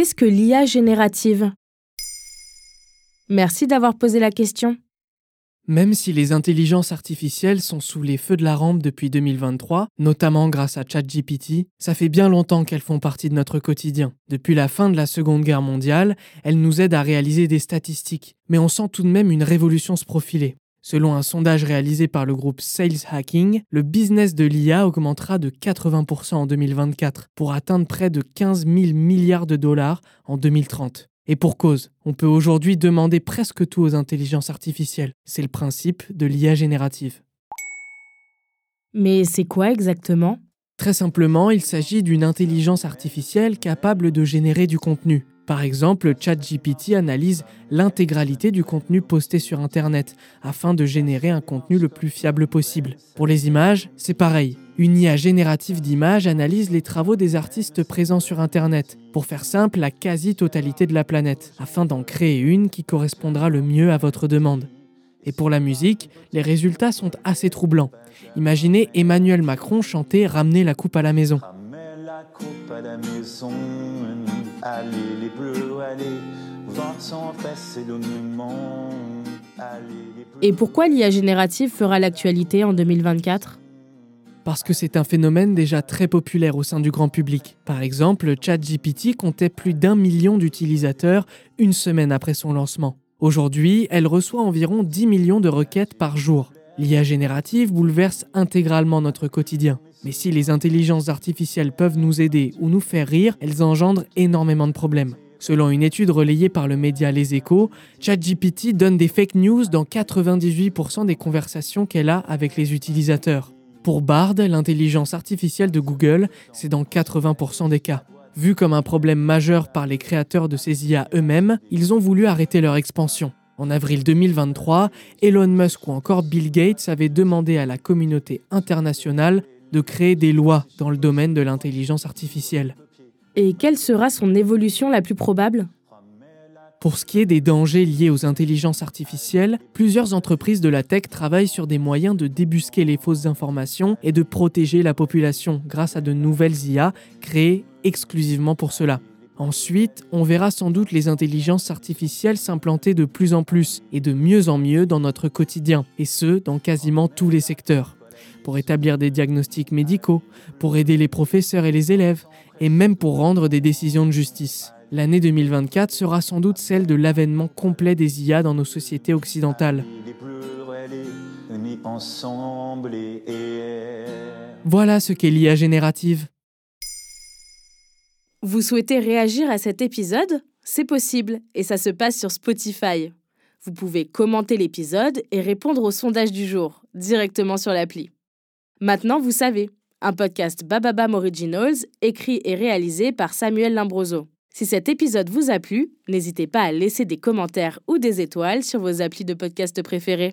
Qu'est-ce que l'IA générative Merci d'avoir posé la question. Même si les intelligences artificielles sont sous les feux de la rampe depuis 2023, notamment grâce à ChatGPT, ça fait bien longtemps qu'elles font partie de notre quotidien. Depuis la fin de la Seconde Guerre mondiale, elles nous aident à réaliser des statistiques, mais on sent tout de même une révolution se profiler. Selon un sondage réalisé par le groupe Sales Hacking, le business de l'IA augmentera de 80% en 2024 pour atteindre près de 15 000 milliards de dollars en 2030. Et pour cause, on peut aujourd'hui demander presque tout aux intelligences artificielles. C'est le principe de l'IA générative. Mais c'est quoi exactement? Très simplement, il s'agit d'une intelligence artificielle capable de générer du contenu. Par exemple, ChatGPT analyse l'intégralité du contenu posté sur Internet afin de générer un contenu le plus fiable possible. Pour les images, c'est pareil. Une IA générative d'images analyse les travaux des artistes présents sur Internet, pour faire simple, la quasi-totalité de la planète, afin d'en créer une qui correspondra le mieux à votre demande. Et pour la musique, les résultats sont assez troublants. Imaginez Emmanuel Macron chanter Ramener la coupe à la maison. Et pourquoi l'IA générative fera l'actualité en 2024 parce que c'est un phénomène déjà très populaire au sein du grand public. Par exemple, ChatGPT comptait plus d'un million d'utilisateurs une semaine après son lancement. Aujourd'hui, elle reçoit environ 10 millions de requêtes par jour. L'IA générative bouleverse intégralement notre quotidien. Mais si les intelligences artificielles peuvent nous aider ou nous faire rire, elles engendrent énormément de problèmes. Selon une étude relayée par le média Les Échos, ChatGPT donne des fake news dans 98% des conversations qu'elle a avec les utilisateurs. Pour Bard, l'intelligence artificielle de Google, c'est dans 80% des cas. Vu comme un problème majeur par les créateurs de ces IA eux-mêmes, ils ont voulu arrêter leur expansion. En avril 2023, Elon Musk ou encore Bill Gates avaient demandé à la communauté internationale de créer des lois dans le domaine de l'intelligence artificielle. Et quelle sera son évolution la plus probable? Pour ce qui est des dangers liés aux intelligences artificielles, plusieurs entreprises de la tech travaillent sur des moyens de débusquer les fausses informations et de protéger la population grâce à de nouvelles IA créées exclusivement pour cela. Ensuite, on verra sans doute les intelligences artificielles s'implanter de plus en plus et de mieux en mieux dans notre quotidien, et ce, dans quasiment tous les secteurs. Pour établir des diagnostics médicaux, pour aider les professeurs et les élèves, et même pour rendre des décisions de justice. L'année 2024 sera sans doute celle de l'avènement complet des IA dans nos sociétés occidentales. Voilà ce qu'est l'IA générative. Vous souhaitez réagir à cet épisode? C'est possible et ça se passe sur Spotify. Vous pouvez commenter l'épisode et répondre au sondage du jour directement sur l'appli. Maintenant, vous savez, un podcast Bababam Originals écrit et réalisé par Samuel Limbroso. Si cet épisode vous a plu, n'hésitez pas à laisser des commentaires ou des étoiles sur vos applis de podcast préférés.